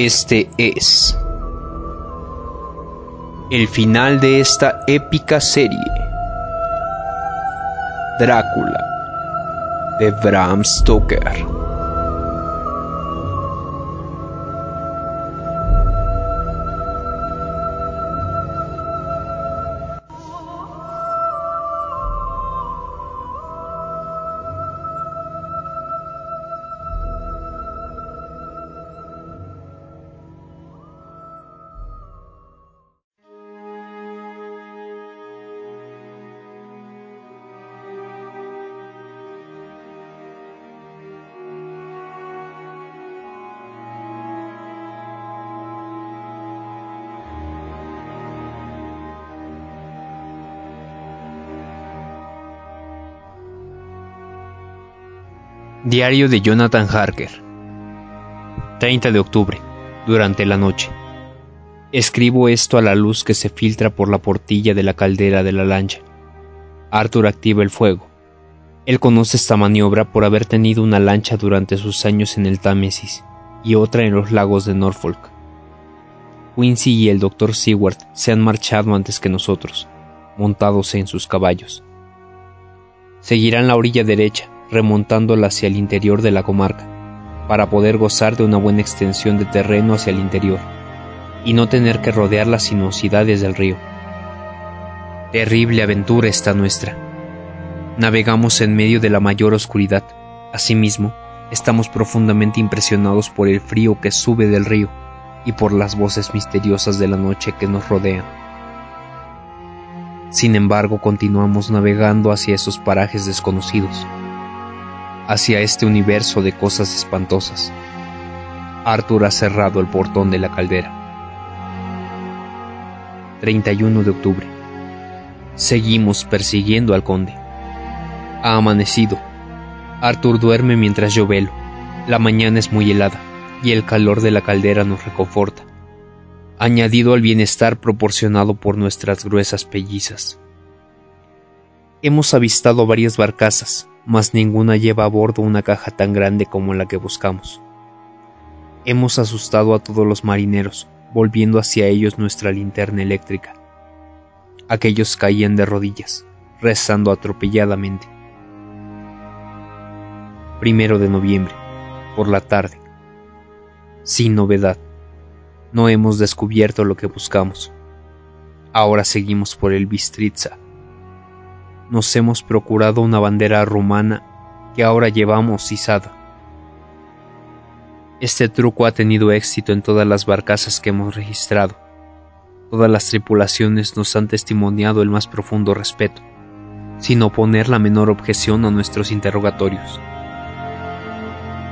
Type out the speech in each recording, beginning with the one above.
Este es el final de esta épica serie. Drácula de Bram Stoker. Diario de Jonathan Harker 30 de octubre, durante la noche. Escribo esto a la luz que se filtra por la portilla de la caldera de la lancha. Arthur activa el fuego. Él conoce esta maniobra por haber tenido una lancha durante sus años en el Támesis y otra en los lagos de Norfolk. Quincy y el Dr. Seward se han marchado antes que nosotros, montados en sus caballos. Seguirán la orilla derecha, remontándola hacia el interior de la comarca, para poder gozar de una buena extensión de terreno hacia el interior, y no tener que rodear las sinuosidades del río. Terrible aventura esta nuestra. Navegamos en medio de la mayor oscuridad. Asimismo, estamos profundamente impresionados por el frío que sube del río y por las voces misteriosas de la noche que nos rodean. Sin embargo, continuamos navegando hacia esos parajes desconocidos hacia este universo de cosas espantosas. Arthur ha cerrado el portón de la caldera. 31 de octubre. Seguimos persiguiendo al conde. Ha amanecido. Arthur duerme mientras yo velo. La mañana es muy helada y el calor de la caldera nos reconforta, añadido al bienestar proporcionado por nuestras gruesas pellizas. Hemos avistado varias barcazas, mas ninguna lleva a bordo una caja tan grande como la que buscamos. Hemos asustado a todos los marineros, volviendo hacia ellos nuestra linterna eléctrica. Aquellos caían de rodillas, rezando atropelladamente. Primero de noviembre, por la tarde. Sin novedad. No hemos descubierto lo que buscamos. Ahora seguimos por el Bistritza nos hemos procurado una bandera rumana que ahora llevamos izada. Este truco ha tenido éxito en todas las barcazas que hemos registrado. Todas las tripulaciones nos han testimoniado el más profundo respeto, sin oponer la menor objeción a nuestros interrogatorios.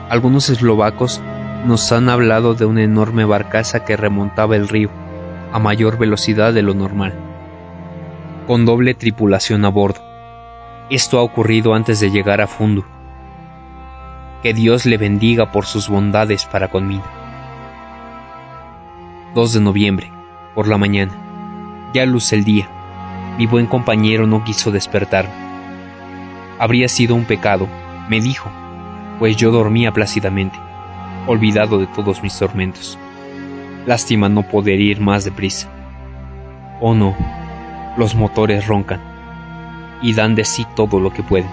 Algunos eslovacos nos han hablado de una enorme barcaza que remontaba el río a mayor velocidad de lo normal, con doble tripulación a bordo. Esto ha ocurrido antes de llegar a Fundu. Que Dios le bendiga por sus bondades para conmigo. 2 de noviembre, por la mañana. Ya luce el día. Mi buen compañero no quiso despertarme. Habría sido un pecado, me dijo, pues yo dormía plácidamente, olvidado de todos mis tormentos. Lástima no poder ir más deprisa. Oh no, los motores roncan y dan de sí todo lo que pueden.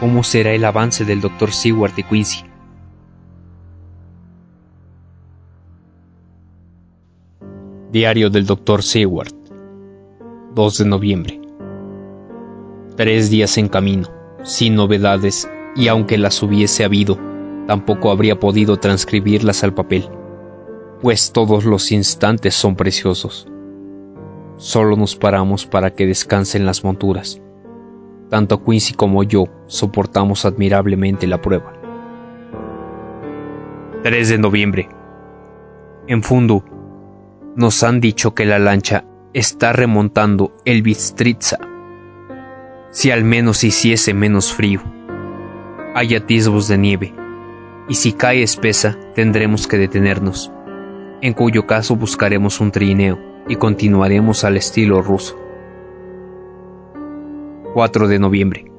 ¿Cómo será el avance del Dr. Seward y Quincy? Diario del Dr. Seward 2 de noviembre Tres días en camino, sin novedades, y aunque las hubiese habido, tampoco habría podido transcribirlas al papel, pues todos los instantes son preciosos. Solo nos paramos para que descansen las monturas tanto Quincy como yo soportamos admirablemente la prueba. 3 de noviembre. En Fundu, nos han dicho que la lancha está remontando el Bistritza. Si al menos hiciese menos frío. Hay atisbos de nieve, y si cae espesa tendremos que detenernos, en cuyo caso buscaremos un trineo y continuaremos al estilo ruso. 4 de noviembre.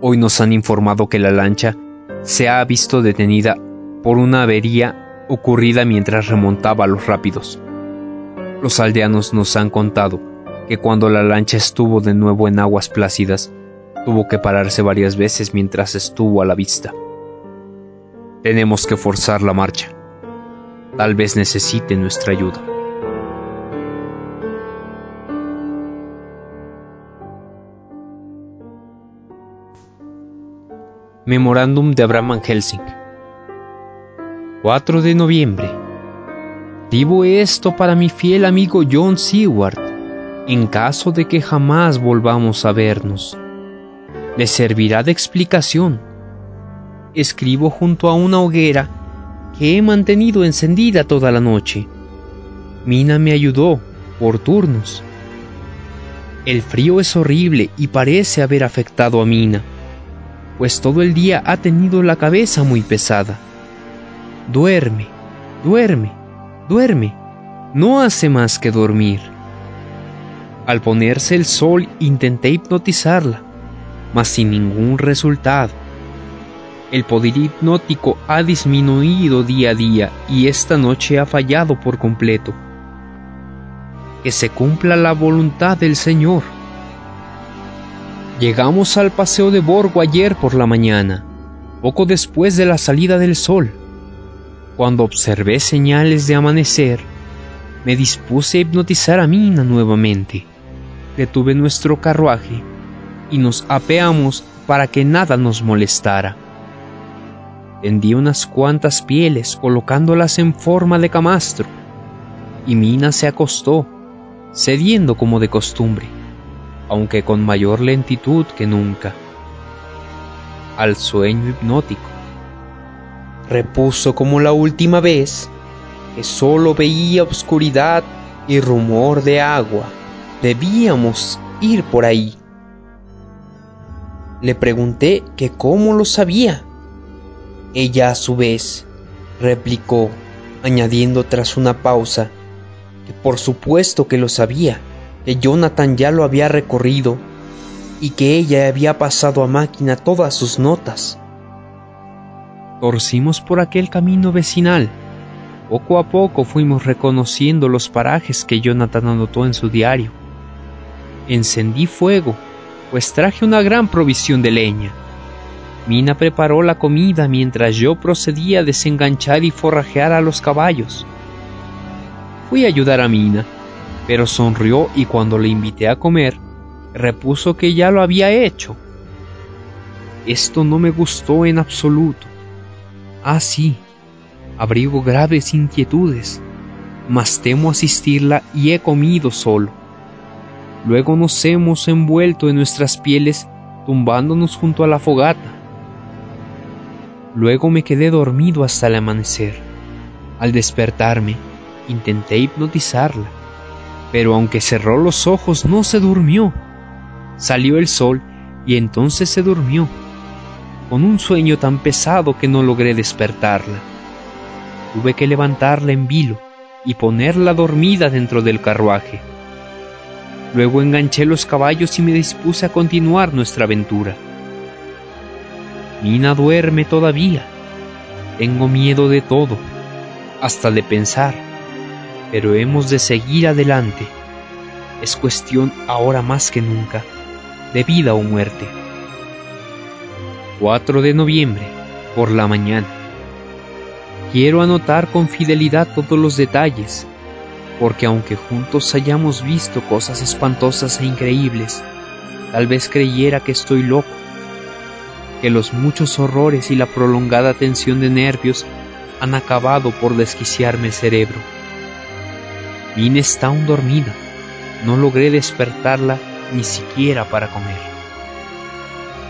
Hoy nos han informado que la lancha se ha visto detenida por una avería ocurrida mientras remontaba los rápidos. Los aldeanos nos han contado que cuando la lancha estuvo de nuevo en aguas plácidas, tuvo que pararse varias veces mientras estuvo a la vista. Tenemos que forzar la marcha. Tal vez necesite nuestra ayuda. Memorándum de Abraham Helsing 4 de noviembre. Digo esto para mi fiel amigo John Seward, en caso de que jamás volvamos a vernos. Le servirá de explicación. Escribo junto a una hoguera que he mantenido encendida toda la noche. Mina me ayudó, por turnos. El frío es horrible y parece haber afectado a Mina pues todo el día ha tenido la cabeza muy pesada. Duerme, duerme, duerme, no hace más que dormir. Al ponerse el sol intenté hipnotizarla, mas sin ningún resultado. El poder hipnótico ha disminuido día a día y esta noche ha fallado por completo. Que se cumpla la voluntad del Señor. Llegamos al paseo de Borgo ayer por la mañana, poco después de la salida del sol. Cuando observé señales de amanecer, me dispuse a hipnotizar a Mina nuevamente. Detuve nuestro carruaje y nos apeamos para que nada nos molestara. Tendí unas cuantas pieles colocándolas en forma de camastro, y Mina se acostó, cediendo como de costumbre aunque con mayor lentitud que nunca, al sueño hipnótico. Repuso como la última vez que solo veía oscuridad y rumor de agua. Debíamos ir por ahí. Le pregunté que cómo lo sabía. Ella a su vez replicó, añadiendo tras una pausa, que por supuesto que lo sabía que Jonathan ya lo había recorrido y que ella había pasado a máquina todas sus notas. Torcimos por aquel camino vecinal. Poco a poco fuimos reconociendo los parajes que Jonathan anotó en su diario. Encendí fuego, pues traje una gran provisión de leña. Mina preparó la comida mientras yo procedía a desenganchar y forrajear a los caballos. Fui a ayudar a Mina pero sonrió y cuando le invité a comer, repuso que ya lo había hecho. Esto no me gustó en absoluto. Ah, sí, abrigo graves inquietudes, mas temo asistirla y he comido solo. Luego nos hemos envuelto en nuestras pieles tumbándonos junto a la fogata. Luego me quedé dormido hasta el amanecer. Al despertarme, intenté hipnotizarla pero aunque cerró los ojos no se durmió. Salió el sol y entonces se durmió, con un sueño tan pesado que no logré despertarla. Tuve que levantarla en vilo y ponerla dormida dentro del carruaje. Luego enganché los caballos y me dispuse a continuar nuestra aventura. Mina duerme todavía. Tengo miedo de todo, hasta de pensar pero hemos de seguir adelante. Es cuestión ahora más que nunca de vida o muerte. 4 de noviembre, por la mañana. Quiero anotar con fidelidad todos los detalles, porque aunque juntos hayamos visto cosas espantosas e increíbles, tal vez creyera que estoy loco, que los muchos horrores y la prolongada tensión de nervios han acabado por desquiciarme el cerebro. Mina está aún dormida. No logré despertarla ni siquiera para comer.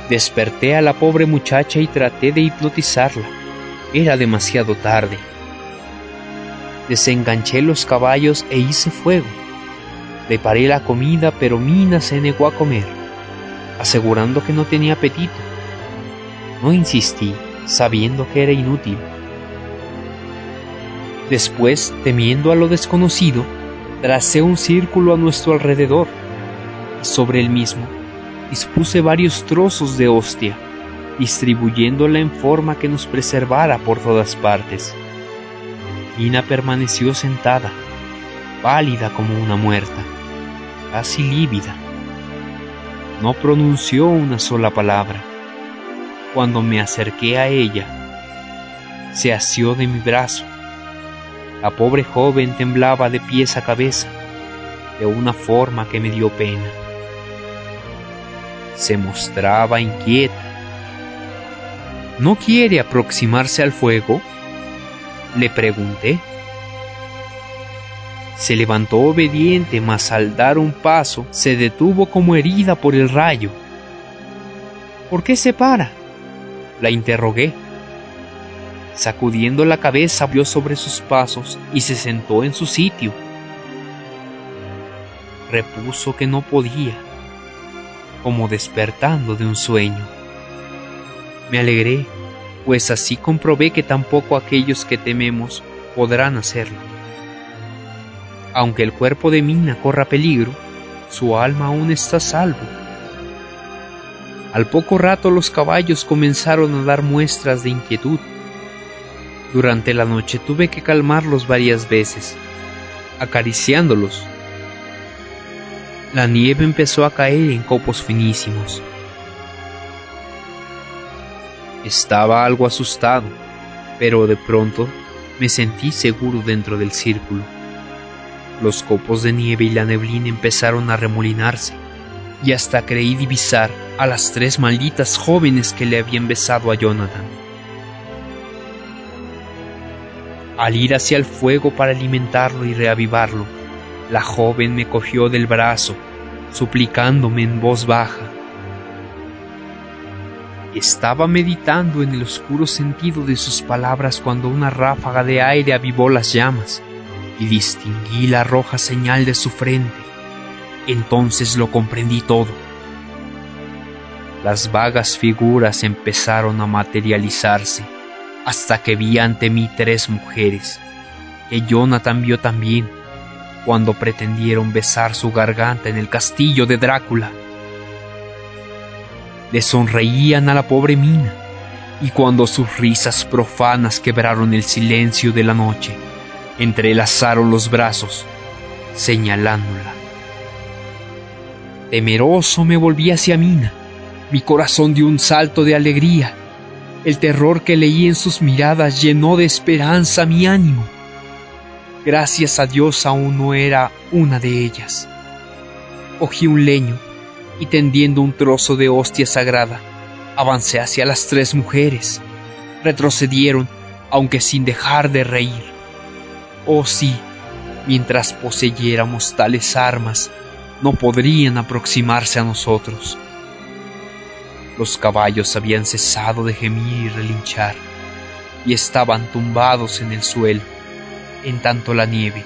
Desperté a la pobre muchacha y traté de hipnotizarla. Era demasiado tarde. Desenganché los caballos e hice fuego. Preparé la comida, pero Mina se negó a comer, asegurando que no tenía apetito. No insistí, sabiendo que era inútil. Después, temiendo a lo desconocido, tracé un círculo a nuestro alrededor y sobre el mismo dispuse varios trozos de hostia, distribuyéndola en forma que nos preservara por todas partes. Mina permaneció sentada, pálida como una muerta, casi lívida. No pronunció una sola palabra. Cuando me acerqué a ella, se asió de mi brazo. La pobre joven temblaba de pies a cabeza, de una forma que me dio pena. Se mostraba inquieta. ¿No quiere aproximarse al fuego? Le pregunté. Se levantó obediente, mas al dar un paso se detuvo como herida por el rayo. ¿Por qué se para? La interrogué. Sacudiendo la cabeza vio sobre sus pasos y se sentó en su sitio. Repuso que no podía, como despertando de un sueño. Me alegré, pues así comprobé que tampoco aquellos que tememos podrán hacerlo. Aunque el cuerpo de Mina corra peligro, su alma aún está salvo. Al poco rato los caballos comenzaron a dar muestras de inquietud. Durante la noche tuve que calmarlos varias veces, acariciándolos. La nieve empezó a caer en copos finísimos. Estaba algo asustado, pero de pronto me sentí seguro dentro del círculo. Los copos de nieve y la neblina empezaron a remolinarse, y hasta creí divisar a las tres malditas jóvenes que le habían besado a Jonathan. Al ir hacia el fuego para alimentarlo y reavivarlo, la joven me cogió del brazo, suplicándome en voz baja. Estaba meditando en el oscuro sentido de sus palabras cuando una ráfaga de aire avivó las llamas y distinguí la roja señal de su frente. Entonces lo comprendí todo. Las vagas figuras empezaron a materializarse hasta que vi ante mí tres mujeres, que Jonathan vio también cuando pretendieron besar su garganta en el castillo de Drácula. Le sonreían a la pobre Mina, y cuando sus risas profanas quebraron el silencio de la noche, entrelazaron los brazos, señalándola. Temeroso me volví hacia Mina. Mi corazón dio un salto de alegría. El terror que leí en sus miradas llenó de esperanza mi ánimo. Gracias a Dios aún no era una de ellas. Cogí un leño y tendiendo un trozo de hostia sagrada, avancé hacia las tres mujeres. Retrocedieron, aunque sin dejar de reír. Oh sí, mientras poseyéramos tales armas, no podrían aproximarse a nosotros. Los caballos habían cesado de gemir y relinchar, y estaban tumbados en el suelo, en tanto la nieve,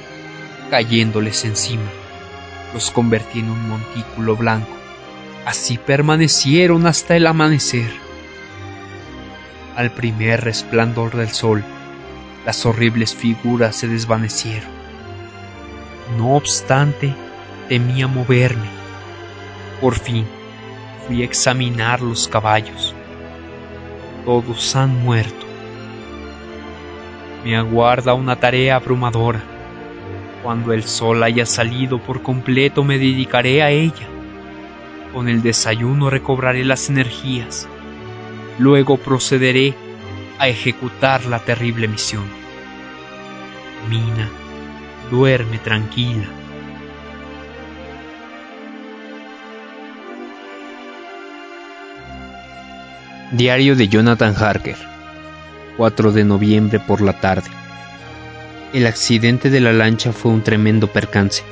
cayéndoles encima, los convertía en un montículo blanco. Así permanecieron hasta el amanecer. Al primer resplandor del sol, las horribles figuras se desvanecieron. No obstante, temía moverme. Por fin, fui a examinar los caballos. Todos han muerto. Me aguarda una tarea abrumadora. Cuando el sol haya salido por completo me dedicaré a ella. Con el desayuno recobraré las energías. Luego procederé a ejecutar la terrible misión. Mina, duerme tranquila. Diario de Jonathan Harker, 4 de noviembre por la tarde. El accidente de la lancha fue un tremendo percance.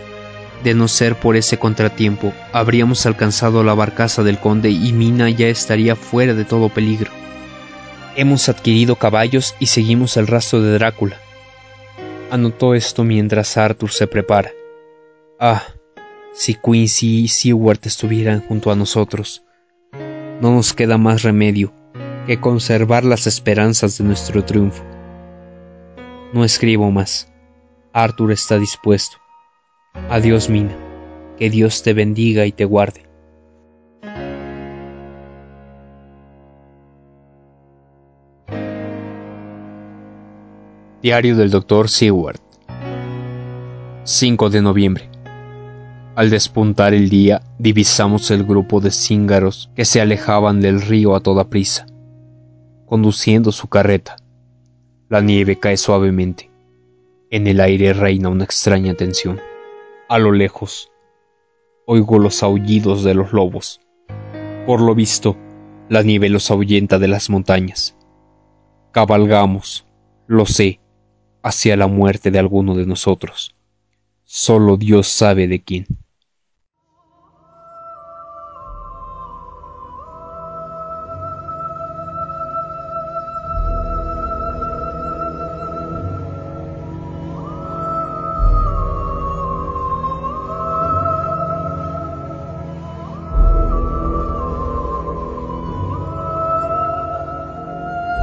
De no ser por ese contratiempo, habríamos alcanzado la barcaza del conde y Mina ya estaría fuera de todo peligro. Hemos adquirido caballos y seguimos el rastro de Drácula. Anotó esto mientras Arthur se prepara. Ah, si Quincy y Seward estuvieran junto a nosotros. No nos queda más remedio que conservar las esperanzas de nuestro triunfo. No escribo más. Arthur está dispuesto. Adiós, Mina. Que Dios te bendiga y te guarde. Diario del Dr. Seward 5 de noviembre. Al despuntar el día, divisamos el grupo de cíngaros que se alejaban del río a toda prisa, conduciendo su carreta. La nieve cae suavemente. En el aire reina una extraña tensión. A lo lejos, oigo los aullidos de los lobos. Por lo visto, la nieve los ahuyenta de las montañas. Cabalgamos, lo sé, hacia la muerte de alguno de nosotros. Solo Dios sabe de quién.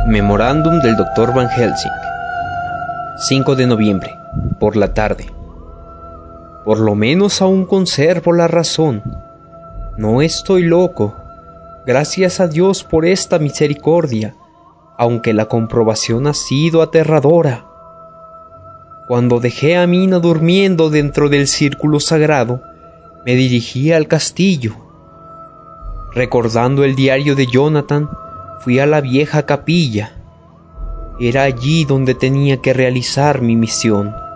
Memorándum del Dr. Van Helsing 5 de noviembre, por la tarde. Por lo menos aún conservo la razón. No estoy loco. Gracias a Dios por esta misericordia, aunque la comprobación ha sido aterradora. Cuando dejé a Mina durmiendo dentro del círculo sagrado, me dirigí al castillo. Recordando el diario de Jonathan, fui a la vieja capilla era allí donde tenía que realizar mi misión.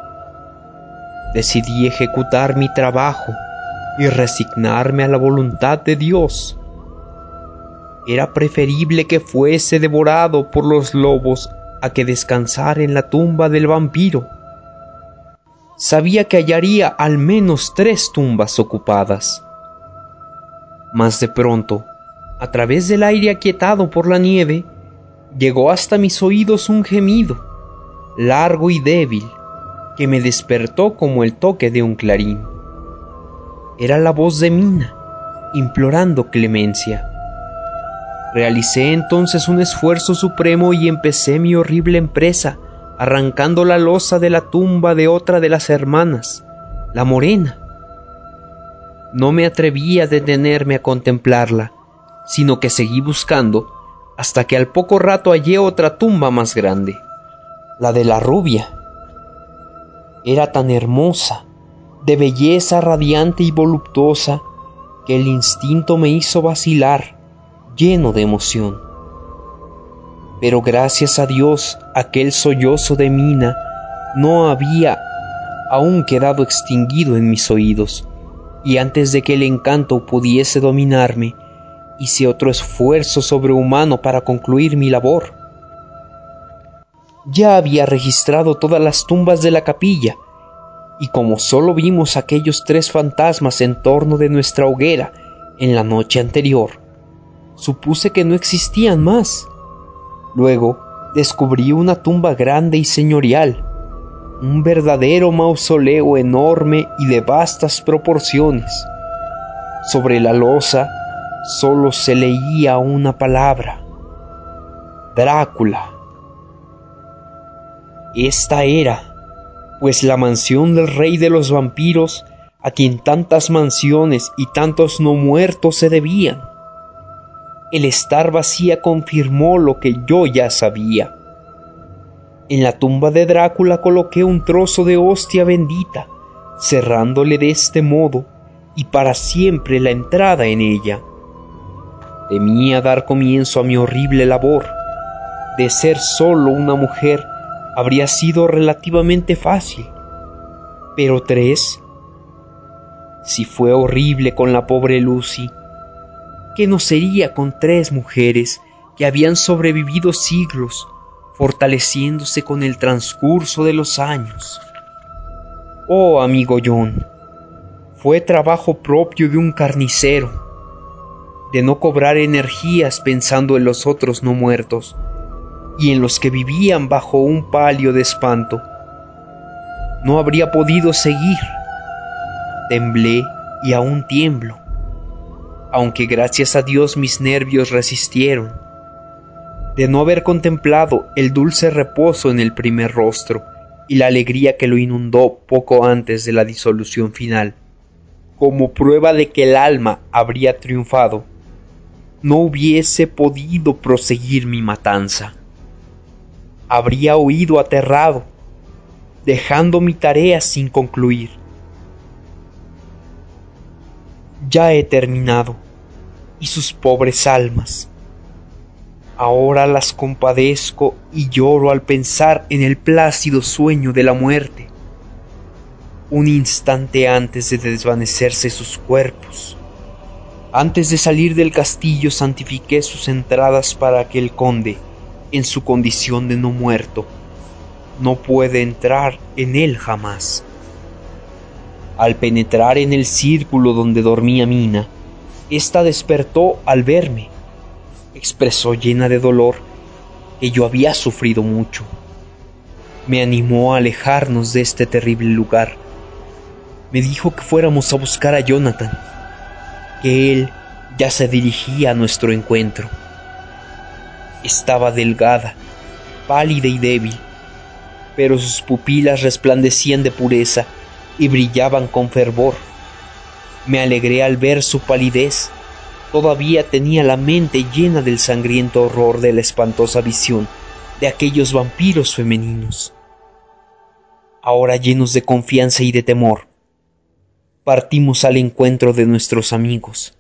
Decidí ejecutar mi trabajo y resignarme a la voluntad de Dios. Era preferible que fuese devorado por los lobos a que descansar en la tumba del vampiro. Sabía que hallaría al menos tres tumbas ocupadas. Mas de pronto, a través del aire aquietado por la nieve, llegó hasta mis oídos un gemido, largo y débil, que me despertó como el toque de un clarín. Era la voz de Mina, implorando clemencia. Realicé entonces un esfuerzo supremo y empecé mi horrible empresa, arrancando la losa de la tumba de otra de las hermanas, la morena. No me atreví a detenerme a contemplarla, sino que seguí buscando hasta que al poco rato hallé otra tumba más grande, la de la rubia. Era tan hermosa, de belleza radiante y voluptuosa, que el instinto me hizo vacilar, lleno de emoción. Pero gracias a Dios aquel sollozo de mina no había aún quedado extinguido en mis oídos, y antes de que el encanto pudiese dominarme, hice otro esfuerzo sobrehumano para concluir mi labor. Ya había registrado todas las tumbas de la capilla, y como solo vimos aquellos tres fantasmas en torno de nuestra hoguera en la noche anterior, supuse que no existían más. Luego descubrí una tumba grande y señorial, un verdadero mausoleo enorme y de vastas proporciones. Sobre la losa solo se leía una palabra. Drácula. Esta era, pues, la mansión del rey de los vampiros, a quien tantas mansiones y tantos no muertos se debían. El estar vacía confirmó lo que yo ya sabía. En la tumba de Drácula coloqué un trozo de hostia bendita, cerrándole de este modo y para siempre la entrada en ella. Temía dar comienzo a mi horrible labor. De ser solo una mujer habría sido relativamente fácil. Pero tres... Si fue horrible con la pobre Lucy, ¿qué no sería con tres mujeres que habían sobrevivido siglos, fortaleciéndose con el transcurso de los años? Oh, amigo John, fue trabajo propio de un carnicero de no cobrar energías pensando en los otros no muertos y en los que vivían bajo un palio de espanto. No habría podido seguir. Temblé y aún tiemblo, aunque gracias a Dios mis nervios resistieron. De no haber contemplado el dulce reposo en el primer rostro y la alegría que lo inundó poco antes de la disolución final, como prueba de que el alma habría triunfado, no hubiese podido proseguir mi matanza. Habría huido aterrado dejando mi tarea sin concluir. Ya he terminado, y sus pobres almas. Ahora las compadezco y lloro al pensar en el plácido sueño de la muerte. Un instante antes de desvanecerse sus cuerpos. Antes de salir del castillo santifiqué sus entradas para que el conde, en su condición de no muerto, no puede entrar en él jamás. Al penetrar en el círculo donde dormía Mina, ésta despertó al verme. Expresó llena de dolor que yo había sufrido mucho. Me animó a alejarnos de este terrible lugar. Me dijo que fuéramos a buscar a Jonathan, que él ya se dirigía a nuestro encuentro. Estaba delgada, pálida y débil pero sus pupilas resplandecían de pureza y brillaban con fervor. Me alegré al ver su palidez. Todavía tenía la mente llena del sangriento horror de la espantosa visión de aquellos vampiros femeninos. Ahora llenos de confianza y de temor, partimos al encuentro de nuestros amigos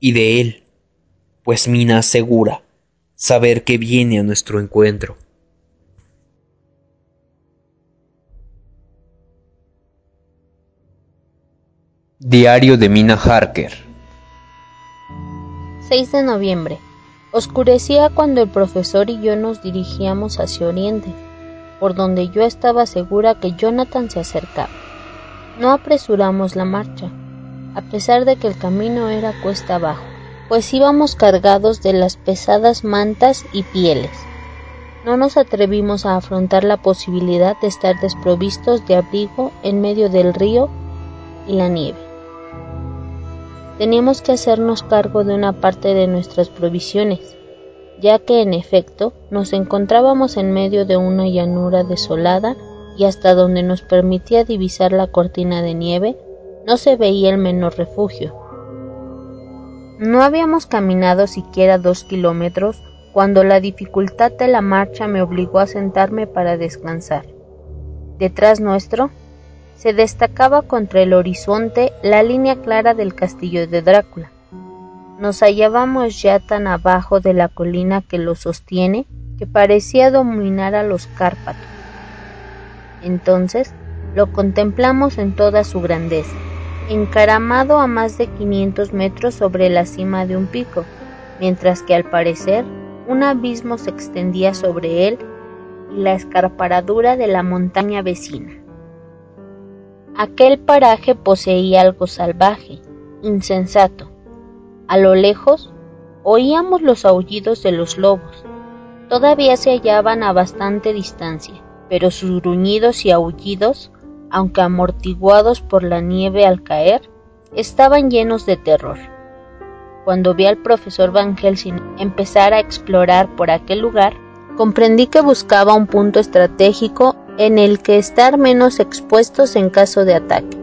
y de él, pues Mina asegura saber que viene a nuestro encuentro. Diario de Mina Harker 6 de noviembre. Oscurecía cuando el profesor y yo nos dirigíamos hacia Oriente, por donde yo estaba segura que Jonathan se acercaba. No apresuramos la marcha, a pesar de que el camino era cuesta abajo, pues íbamos cargados de las pesadas mantas y pieles. No nos atrevimos a afrontar la posibilidad de estar desprovistos de abrigo en medio del río y la nieve teníamos que hacernos cargo de una parte de nuestras provisiones, ya que en efecto nos encontrábamos en medio de una llanura desolada y hasta donde nos permitía divisar la cortina de nieve no se veía el menor refugio. No habíamos caminado siquiera dos kilómetros cuando la dificultad de la marcha me obligó a sentarme para descansar. Detrás nuestro se destacaba contra el horizonte la línea clara del castillo de Drácula. Nos hallábamos ya tan abajo de la colina que lo sostiene que parecía dominar a los Cárpatos. Entonces lo contemplamos en toda su grandeza, encaramado a más de 500 metros sobre la cima de un pico, mientras que al parecer un abismo se extendía sobre él y la escarparadura de la montaña vecina. Aquel paraje poseía algo salvaje, insensato. A lo lejos oíamos los aullidos de los lobos. Todavía se hallaban a bastante distancia, pero sus gruñidos y aullidos, aunque amortiguados por la nieve al caer, estaban llenos de terror. Cuando vi al profesor Van Helsing empezar a explorar por aquel lugar, comprendí que buscaba un punto estratégico en el que estar menos expuestos en caso de ataque.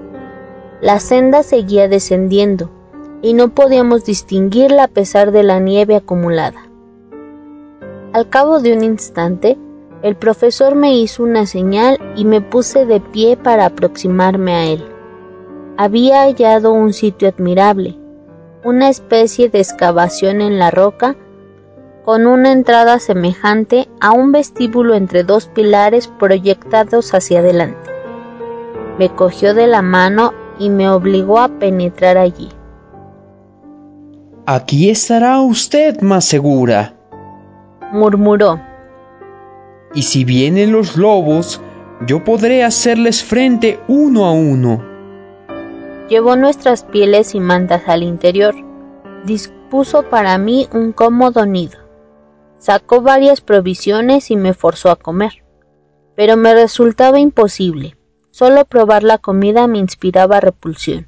La senda seguía descendiendo y no podíamos distinguirla a pesar de la nieve acumulada. Al cabo de un instante, el profesor me hizo una señal y me puse de pie para aproximarme a él. Había hallado un sitio admirable, una especie de excavación en la roca con una entrada semejante a un vestíbulo entre dos pilares proyectados hacia adelante. Me cogió de la mano y me obligó a penetrar allí. Aquí estará usted más segura, murmuró. Y si vienen los lobos, yo podré hacerles frente uno a uno. Llevó nuestras pieles y mantas al interior. Dispuso para mí un cómodo nido. Sacó varias provisiones y me forzó a comer. Pero me resultaba imposible. Solo probar la comida me inspiraba repulsión,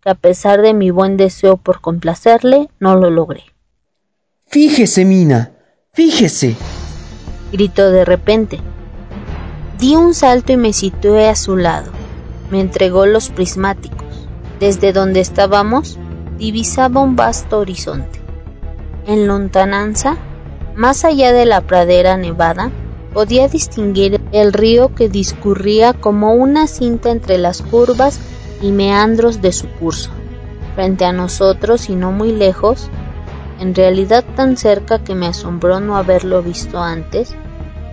que a pesar de mi buen deseo por complacerle, no lo logré. Fíjese, Mina, fíjese. Gritó de repente. Di un salto y me situé a su lado. Me entregó los prismáticos. Desde donde estábamos, divisaba un vasto horizonte. En lontananza más allá de la pradera nevada, podía distinguir el río que discurría como una cinta entre las curvas y meandros de su curso. Frente a nosotros y no muy lejos, en realidad tan cerca que me asombró no haberlo visto antes,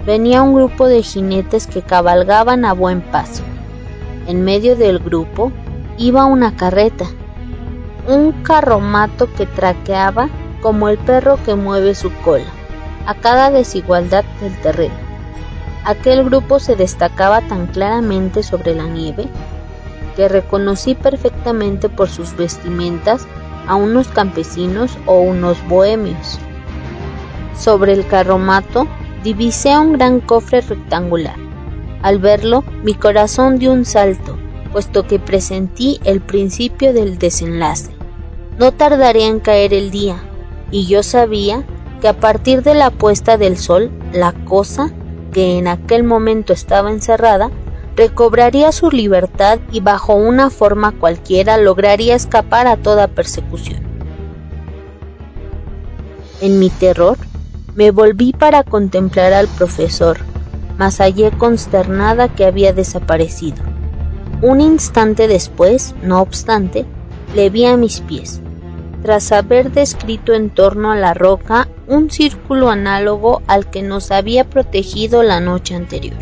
venía un grupo de jinetes que cabalgaban a buen paso. En medio del grupo iba una carreta, un carromato que traqueaba como el perro que mueve su cola, a cada desigualdad del terreno. Aquel grupo se destacaba tan claramente sobre la nieve que reconocí perfectamente por sus vestimentas a unos campesinos o unos bohemios. Sobre el carromato divisé un gran cofre rectangular. Al verlo, mi corazón dio un salto, puesto que presentí el principio del desenlace. No tardaría en caer el día, y yo sabía que a partir de la puesta del sol, la cosa, que en aquel momento estaba encerrada, recobraría su libertad y bajo una forma cualquiera lograría escapar a toda persecución. En mi terror, me volví para contemplar al profesor, mas hallé consternada que había desaparecido. Un instante después, no obstante, le vi a mis pies, tras haber descrito en torno a la roca un círculo análogo al que nos había protegido la noche anterior.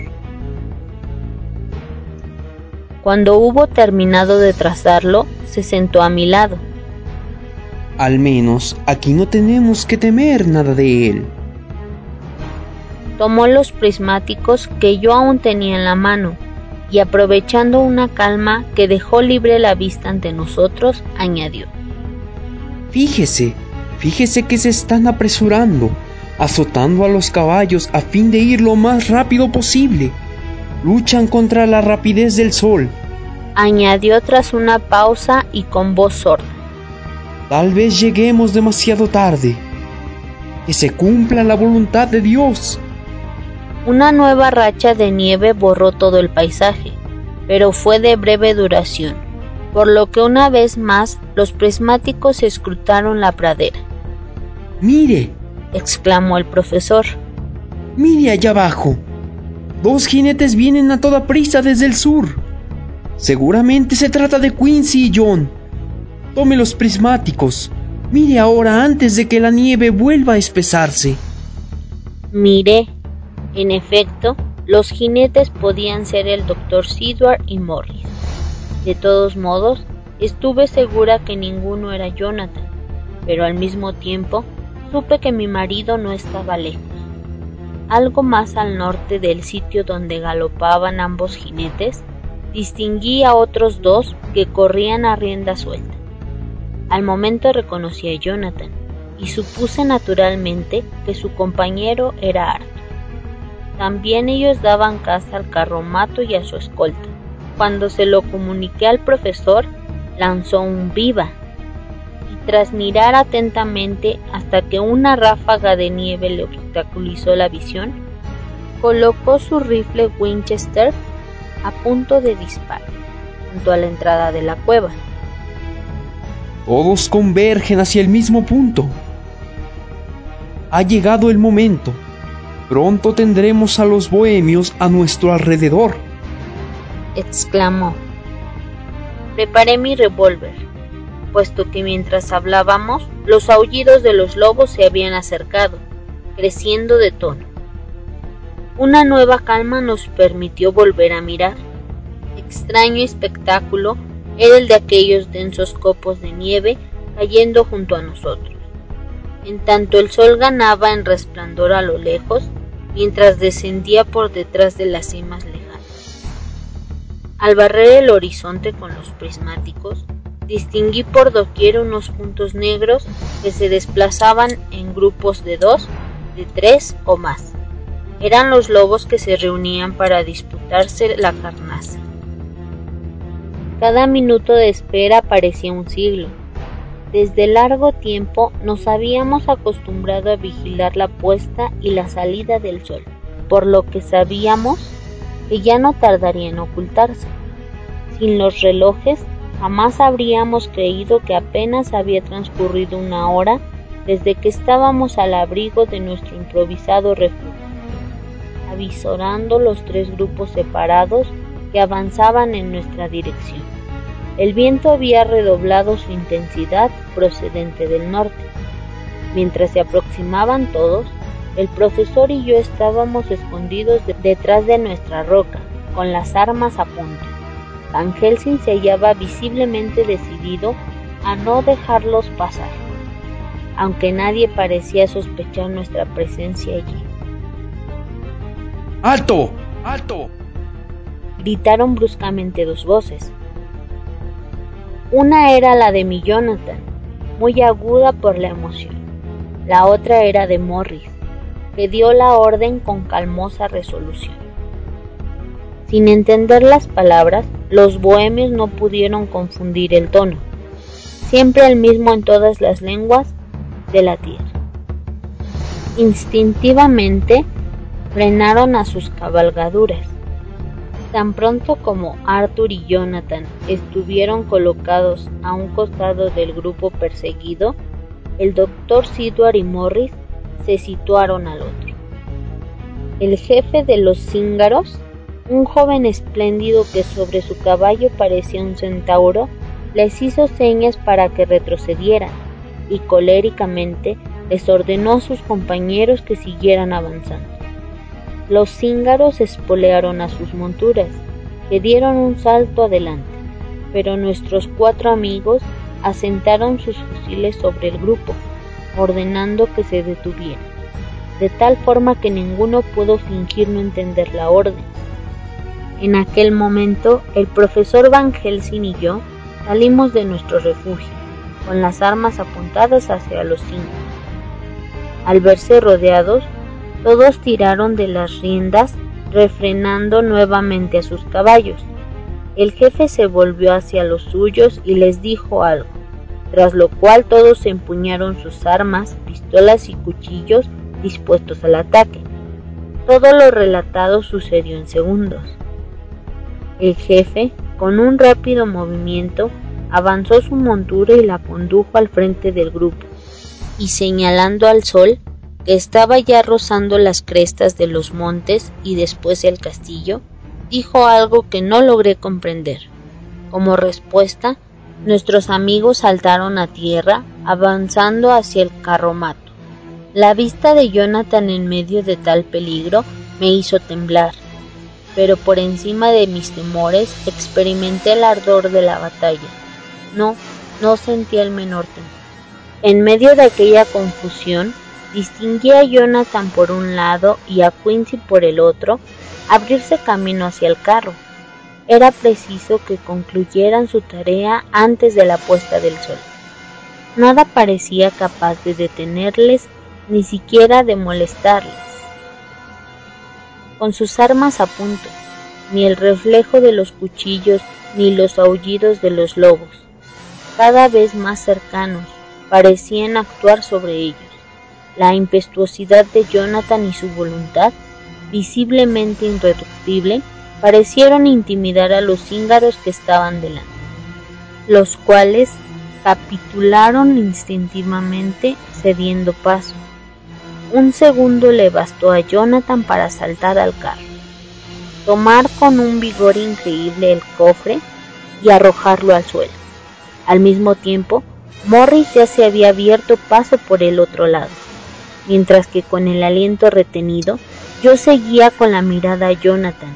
Cuando hubo terminado de trazarlo, se sentó a mi lado. Al menos aquí no tenemos que temer nada de él, tomó los prismáticos que yo aún tenía en la mano y aprovechando una calma que dejó libre la vista ante nosotros, añadió. Fíjese, fíjese que se están apresurando, azotando a los caballos a fin de ir lo más rápido posible. Luchan contra la rapidez del sol. Añadió tras una pausa y con voz sorda. Tal vez lleguemos demasiado tarde. Que se cumpla la voluntad de Dios. Una nueva racha de nieve borró todo el paisaje, pero fue de breve duración, por lo que una vez más los prismáticos escrutaron la pradera. ¡Mire! exclamó el profesor. ¡Mire allá abajo! Dos jinetes vienen a toda prisa desde el sur. Seguramente se trata de Quincy y John. Tome los prismáticos. Mire ahora antes de que la nieve vuelva a espesarse. Miré en efecto, los jinetes podían ser el doctor Sidward y Morris. De todos modos, estuve segura que ninguno era Jonathan, pero al mismo tiempo supe que mi marido no estaba lejos. Algo más al norte del sitio donde galopaban ambos jinetes, distinguí a otros dos que corrían a rienda suelta. Al momento reconocí a Jonathan y supuse naturalmente que su compañero era Arthur. También ellos daban caza al carromato y a su escolta. Cuando se lo comuniqué al profesor, lanzó un viva y tras mirar atentamente hasta que una ráfaga de nieve le obstaculizó la visión, colocó su rifle Winchester a punto de disparo junto a la entrada de la cueva. Todos convergen hacia el mismo punto. Ha llegado el momento. Pronto tendremos a los bohemios a nuestro alrededor. exclamó. Preparé mi revólver, puesto que mientras hablábamos los aullidos de los lobos se habían acercado, creciendo de tono. Una nueva calma nos permitió volver a mirar. Extraño espectáculo era el de aquellos densos copos de nieve cayendo junto a nosotros. En tanto el sol ganaba en resplandor a lo lejos, mientras descendía por detrás de las cimas lejanas. Al barrer el horizonte con los prismáticos, distinguí por doquier unos puntos negros que se desplazaban en grupos de dos, de tres o más. Eran los lobos que se reunían para disputarse la carnaza. Cada minuto de espera parecía un siglo, desde largo tiempo nos habíamos acostumbrado a vigilar la puesta y la salida del sol, por lo que sabíamos que ya no tardaría en ocultarse. Sin los relojes, jamás habríamos creído que apenas había transcurrido una hora desde que estábamos al abrigo de nuestro improvisado refugio. avisorando los tres grupos separados que avanzaban en nuestra dirección. El viento había redoblado su intensidad procedente del norte. Mientras se aproximaban todos, el profesor y yo estábamos escondidos detrás de nuestra roca, con las armas a punto. Van Helsing se hallaba visiblemente decidido a no dejarlos pasar, aunque nadie parecía sospechar nuestra presencia allí. ¡Alto! ¡Alto! Gritaron bruscamente dos voces. Una era la de mi Jonathan, muy aguda por la emoción. La otra era de Morris, que dio la orden con calmosa resolución. Sin entender las palabras, los bohemios no pudieron confundir el tono, siempre el mismo en todas las lenguas de la tierra. Instintivamente frenaron a sus cabalgaduras. Tan pronto como Arthur y Jonathan estuvieron colocados a un costado del grupo perseguido, el doctor Sidward y Morris se situaron al otro. El jefe de los cíngaros un joven espléndido que sobre su caballo parecía un centauro les hizo señas para que retrocedieran y coléricamente les ordenó a sus compañeros que siguieran avanzando. Los cíngaros espolearon a sus monturas, que dieron un salto adelante, pero nuestros cuatro amigos asentaron sus fusiles sobre el grupo, ordenando que se detuvieran, de tal forma que ninguno pudo fingir no entender la orden en aquel momento, el profesor Van Helsing y yo salimos de nuestro refugio, con las armas apuntadas hacia los cinco. Al verse rodeados, todos tiraron de las riendas, refrenando nuevamente a sus caballos. El jefe se volvió hacia los suyos y les dijo algo, tras lo cual todos empuñaron sus armas, pistolas y cuchillos dispuestos al ataque. Todo lo relatado sucedió en segundos. El jefe, con un rápido movimiento, avanzó su montura y la condujo al frente del grupo, y señalando al sol, estaba ya rozando las crestas de los montes y después el castillo, dijo algo que no logré comprender. Como respuesta, nuestros amigos saltaron a tierra, avanzando hacia el carromato. La vista de Jonathan en medio de tal peligro me hizo temblar pero por encima de mis temores experimenté el ardor de la batalla. No, no sentí el menor temor. En medio de aquella confusión, distinguí a Jonathan por un lado y a Quincy por el otro abrirse camino hacia el carro. Era preciso que concluyeran su tarea antes de la puesta del sol. Nada parecía capaz de detenerles, ni siquiera de molestarles con sus armas a punto, ni el reflejo de los cuchillos ni los aullidos de los lobos, cada vez más cercanos, parecían actuar sobre ellos. La impetuosidad de Jonathan y su voluntad, visiblemente irreductible, parecieron intimidar a los cíngaros que estaban delante, los cuales capitularon instintivamente cediendo paso. Un segundo le bastó a Jonathan para saltar al carro, tomar con un vigor increíble el cofre y arrojarlo al suelo. Al mismo tiempo, Morris ya se había abierto paso por el otro lado, mientras que con el aliento retenido yo seguía con la mirada a Jonathan.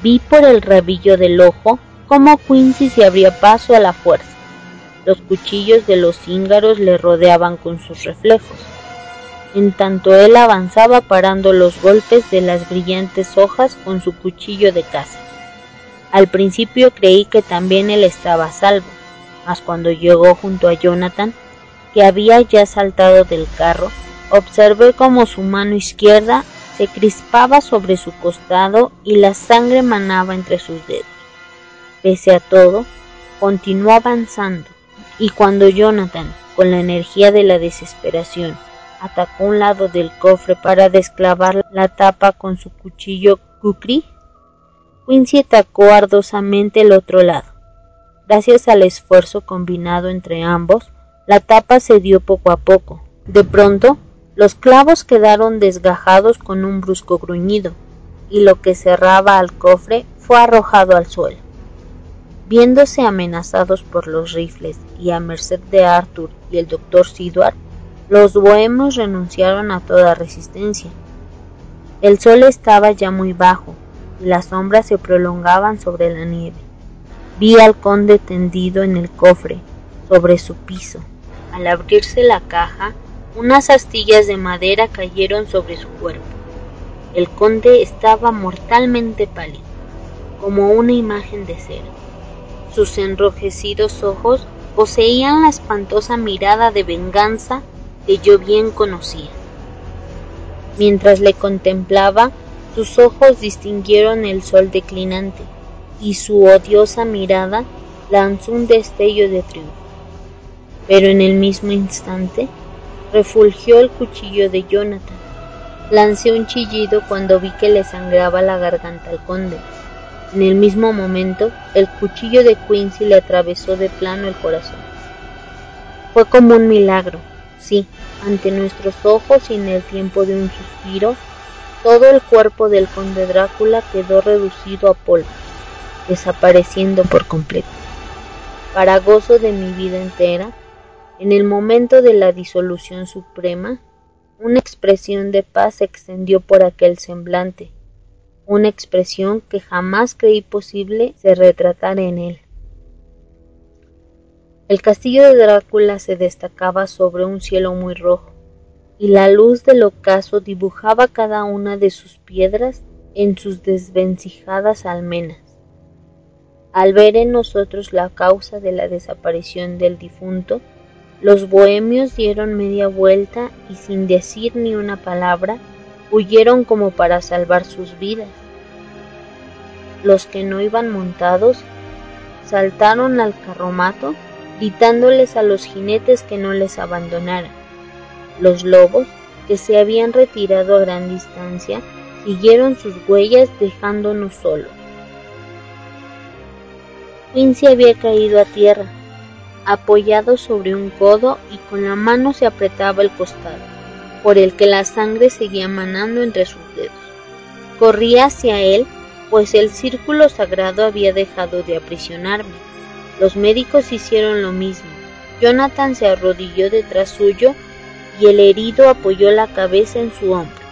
Vi por el rabillo del ojo cómo Quincy se abría paso a la fuerza. Los cuchillos de los cíngaros le rodeaban con sus reflejos en tanto él avanzaba parando los golpes de las brillantes hojas con su cuchillo de caza. Al principio creí que también él estaba a salvo, mas cuando llegó junto a Jonathan, que había ya saltado del carro, observé cómo su mano izquierda se crispaba sobre su costado y la sangre manaba entre sus dedos. Pese a todo, continuó avanzando, y cuando Jonathan, con la energía de la desesperación, atacó un lado del cofre para desclavar la tapa con su cuchillo kukri, Quincy atacó ardosamente el otro lado. Gracias al esfuerzo combinado entre ambos, la tapa se dio poco a poco. De pronto, Los clavos quedaron desgajados con un brusco gruñido, y lo que cerraba al cofre fue arrojado al suelo. Viéndose amenazados por los rifles y a merced de Arthur y el doctor Sidward, los bohemios renunciaron a toda resistencia. El sol estaba ya muy bajo y las sombras se prolongaban sobre la nieve. Vi al conde tendido en el cofre, sobre su piso. Al abrirse la caja, unas astillas de madera cayeron sobre su cuerpo. El conde estaba mortalmente pálido, como una imagen de cera. Sus enrojecidos ojos poseían la espantosa mirada de venganza que yo bien conocía. Mientras le contemplaba, sus ojos distinguieron el sol declinante, y su odiosa mirada lanzó un destello de triunfo. Pero en el mismo instante refulgió el cuchillo de Jonathan. Lancé un chillido cuando vi que le sangraba la garganta al conde. En el mismo momento, el cuchillo de Quincy le atravesó de plano el corazón. Fue como un milagro, Sí, ante nuestros ojos y en el tiempo de un suspiro, todo el cuerpo del conde Drácula quedó reducido a polvo, desapareciendo por completo. Para gozo de mi vida entera, en el momento de la disolución suprema, una expresión de paz se extendió por aquel semblante, una expresión que jamás creí posible se retratara en él. El castillo de Drácula se destacaba sobre un cielo muy rojo, y la luz del ocaso dibujaba cada una de sus piedras en sus desvencijadas almenas. Al ver en nosotros la causa de la desaparición del difunto, los bohemios dieron media vuelta y sin decir ni una palabra, huyeron como para salvar sus vidas. Los que no iban montados saltaron al carromato gritándoles a los jinetes que no les abandonaran. Los lobos, que se habían retirado a gran distancia, siguieron sus huellas dejándonos solos. Quincy había caído a tierra, apoyado sobre un codo y con la mano se apretaba el costado, por el que la sangre seguía manando entre sus dedos. Corría hacia él, pues el círculo sagrado había dejado de aprisionarme. Los médicos hicieron lo mismo. Jonathan se arrodilló detrás suyo y el herido apoyó la cabeza en su hombro.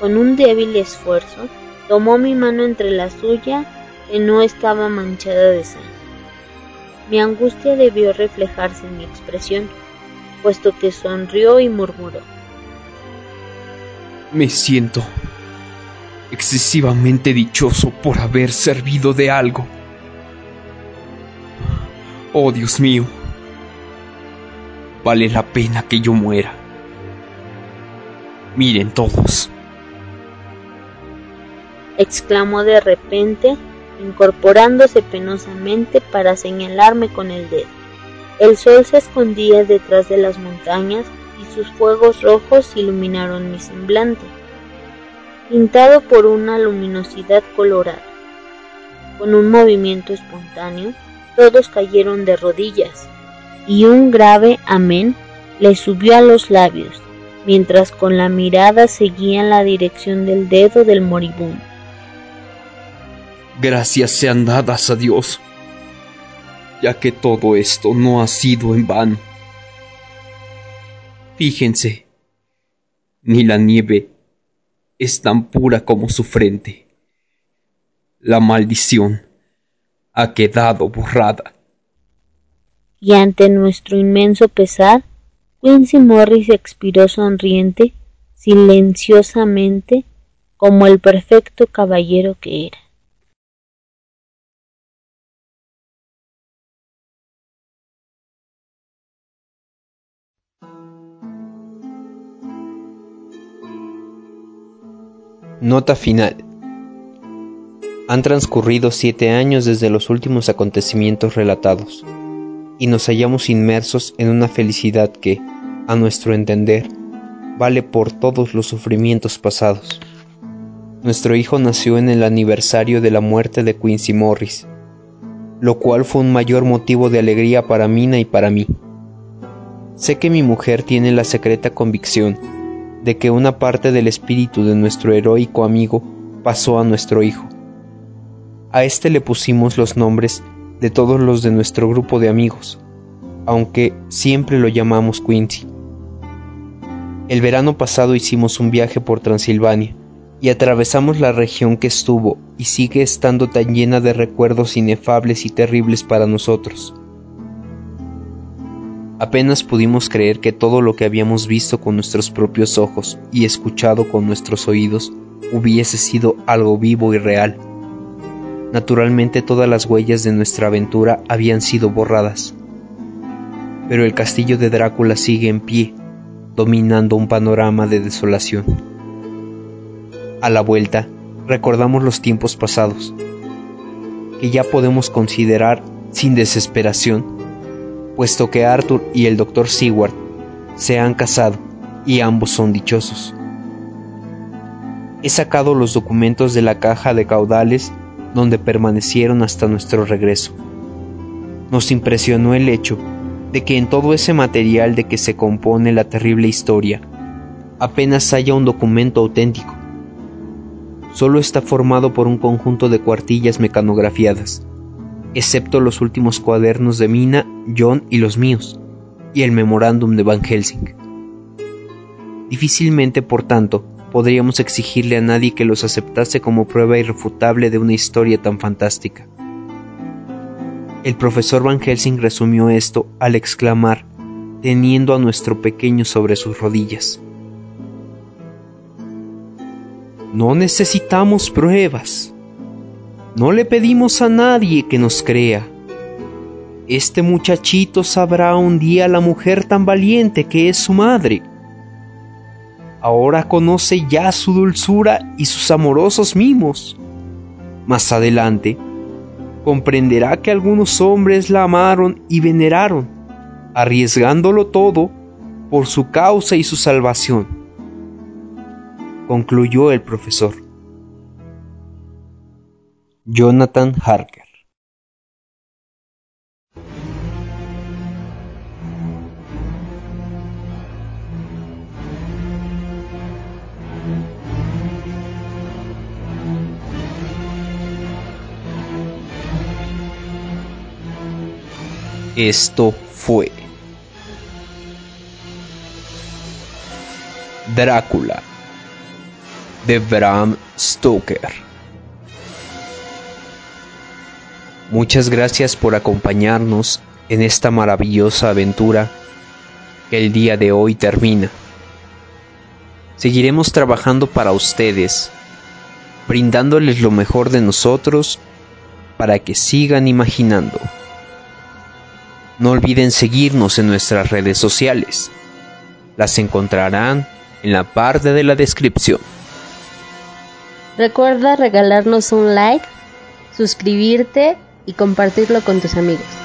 Con un débil esfuerzo, tomó mi mano entre la suya, que no estaba manchada de sangre. Mi angustia debió reflejarse en mi expresión, puesto que sonrió y murmuró. Me siento excesivamente dichoso por haber servido de algo. Oh Dios mío, vale la pena que yo muera. Miren todos. exclamó de repente, incorporándose penosamente para señalarme con el dedo. El sol se escondía detrás de las montañas y sus fuegos rojos iluminaron mi semblante, pintado por una luminosidad colorada. Con un movimiento espontáneo, todos cayeron de rodillas, y un grave amén le subió a los labios, mientras con la mirada seguían la dirección del dedo del moribundo. Gracias sean dadas a Dios, ya que todo esto no ha sido en vano. Fíjense, ni la nieve es tan pura como su frente. La maldición ha quedado borrada. Y ante nuestro inmenso pesar, Quincy Morris expiró sonriente, silenciosamente, como el perfecto caballero que era. Nota final. Han transcurrido siete años desde los últimos acontecimientos relatados, y nos hallamos inmersos en una felicidad que, a nuestro entender, vale por todos los sufrimientos pasados. Nuestro hijo nació en el aniversario de la muerte de Quincy Morris, lo cual fue un mayor motivo de alegría para Mina y para mí. Sé que mi mujer tiene la secreta convicción de que una parte del espíritu de nuestro heroico amigo pasó a nuestro hijo. A este le pusimos los nombres de todos los de nuestro grupo de amigos, aunque siempre lo llamamos Quincy. El verano pasado hicimos un viaje por Transilvania y atravesamos la región que estuvo y sigue estando tan llena de recuerdos inefables y terribles para nosotros. Apenas pudimos creer que todo lo que habíamos visto con nuestros propios ojos y escuchado con nuestros oídos hubiese sido algo vivo y real. Naturalmente todas las huellas de nuestra aventura habían sido borradas. Pero el castillo de Drácula sigue en pie, dominando un panorama de desolación. A la vuelta, recordamos los tiempos pasados, que ya podemos considerar sin desesperación, puesto que Arthur y el Dr. Seward se han casado y ambos son dichosos. He sacado los documentos de la caja de caudales donde permanecieron hasta nuestro regreso. Nos impresionó el hecho de que en todo ese material de que se compone la terrible historia, apenas haya un documento auténtico. Solo está formado por un conjunto de cuartillas mecanografiadas, excepto los últimos cuadernos de Mina, John y los míos, y el memorándum de Van Helsing. Difícilmente, por tanto, podríamos exigirle a nadie que los aceptase como prueba irrefutable de una historia tan fantástica. El profesor Van Helsing resumió esto al exclamar, teniendo a nuestro pequeño sobre sus rodillas. No necesitamos pruebas. No le pedimos a nadie que nos crea. Este muchachito sabrá un día la mujer tan valiente que es su madre. Ahora conoce ya su dulzura y sus amorosos mimos. Más adelante, comprenderá que algunos hombres la amaron y veneraron, arriesgándolo todo por su causa y su salvación, concluyó el profesor. Jonathan Harker Esto fue Drácula de Bram Stoker. Muchas gracias por acompañarnos en esta maravillosa aventura que el día de hoy termina. Seguiremos trabajando para ustedes, brindándoles lo mejor de nosotros para que sigan imaginando. No olviden seguirnos en nuestras redes sociales. Las encontrarán en la parte de la descripción. Recuerda regalarnos un like, suscribirte y compartirlo con tus amigos.